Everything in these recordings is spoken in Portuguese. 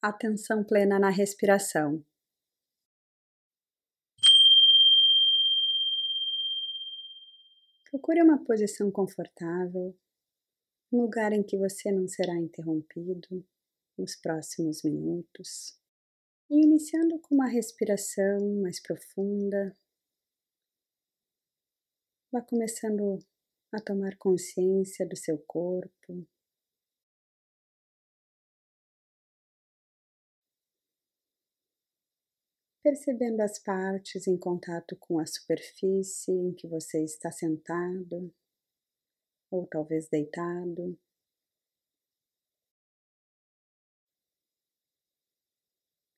Atenção plena na respiração. Procure uma posição confortável, um lugar em que você não será interrompido nos próximos minutos. E iniciando com uma respiração mais profunda, vá começando a tomar consciência do seu corpo. Percebendo as partes em contato com a superfície em que você está sentado? Ou talvez deitado.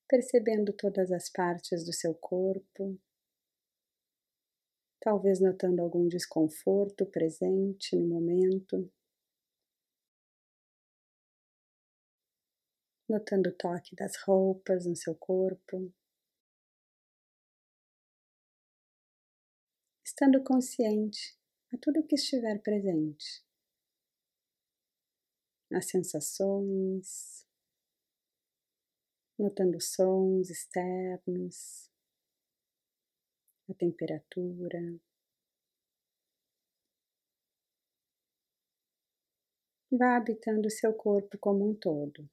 Percebendo todas as partes do seu corpo? Talvez notando algum desconforto presente no momento, notando o toque das roupas no seu corpo, estando consciente a tudo que estiver presente, as sensações, notando sons externos a temperatura. Vá habitando o seu corpo como um todo.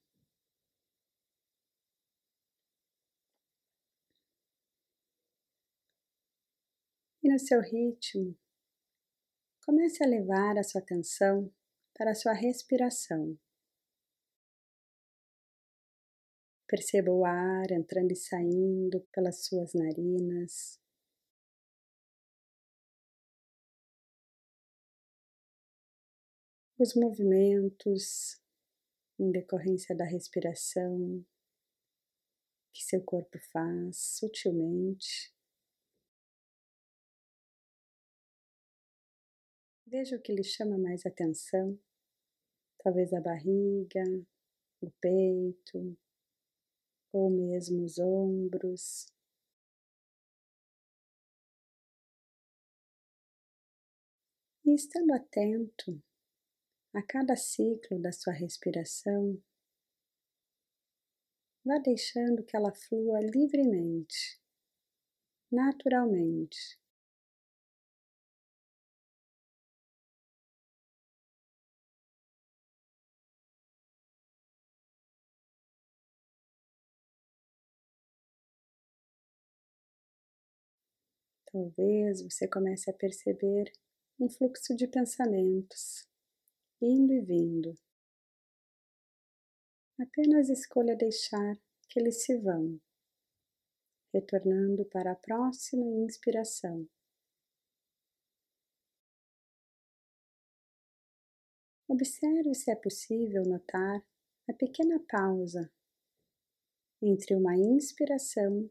No seu ritmo, comece a levar a sua atenção para a sua respiração. Perceba o ar entrando e saindo pelas suas narinas. os movimentos em decorrência da respiração que seu corpo faz sutilmente. Veja o que lhe chama mais atenção, talvez a barriga, o peito, ou mesmo os ombros. E estando atento a cada ciclo da sua respiração, vá deixando que ela flua livremente, naturalmente. Talvez você comece a perceber um fluxo de pensamentos indo e vindo. Apenas escolha deixar que eles se vão, retornando para a próxima inspiração. Observe se é possível notar a pequena pausa entre uma inspiração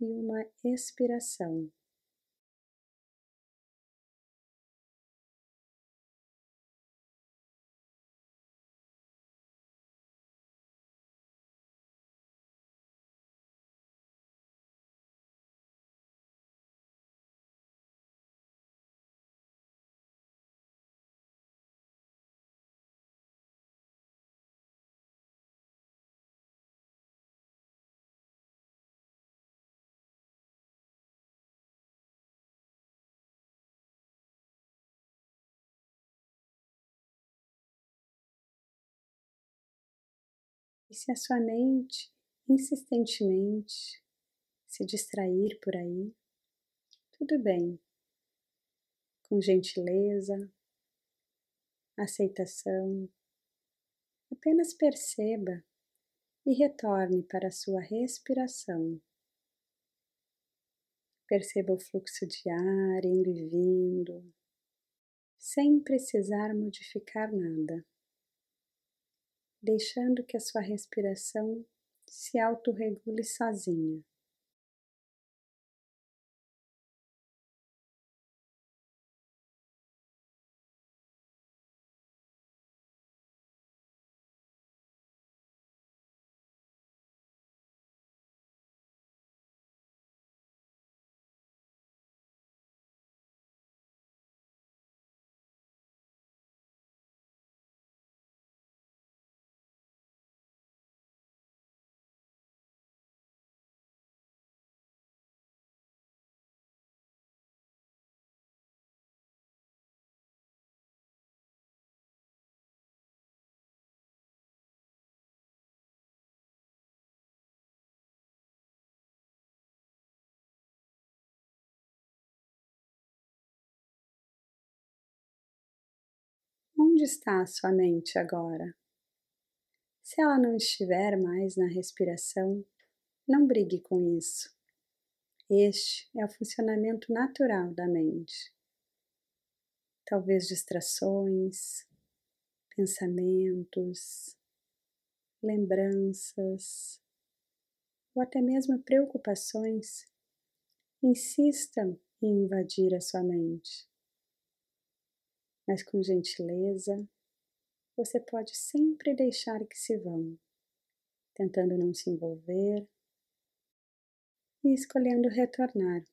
e uma expiração. E se a sua mente insistentemente se distrair por aí, tudo bem. Com gentileza, aceitação, apenas perceba e retorne para a sua respiração. Perceba o fluxo de ar indo e vindo, sem precisar modificar nada deixando que a sua respiração se autorregule sozinha. Onde está a sua mente agora? Se ela não estiver mais na respiração, não brigue com isso. Este é o funcionamento natural da mente. Talvez distrações, pensamentos, lembranças ou até mesmo preocupações insistam em invadir a sua mente. Mas com gentileza, você pode sempre deixar que se vão, tentando não se envolver e escolhendo retornar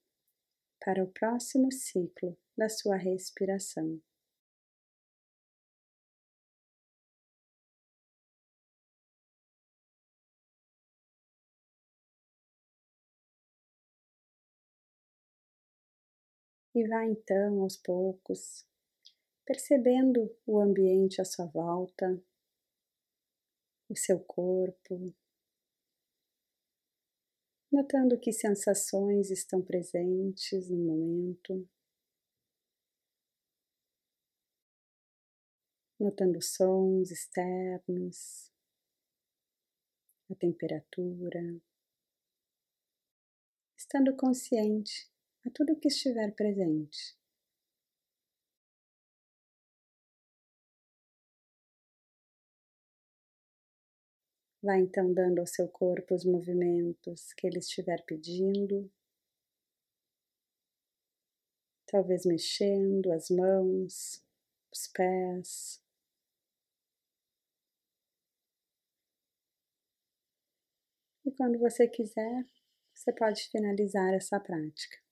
para o próximo ciclo da sua respiração. E vá então aos poucos, percebendo o ambiente à sua volta, o seu corpo, notando que sensações estão presentes no momento, notando sons externos, a temperatura, estando consciente a tudo que estiver presente. Vá então dando ao seu corpo os movimentos que ele estiver pedindo. Talvez mexendo as mãos, os pés. E quando você quiser, você pode finalizar essa prática.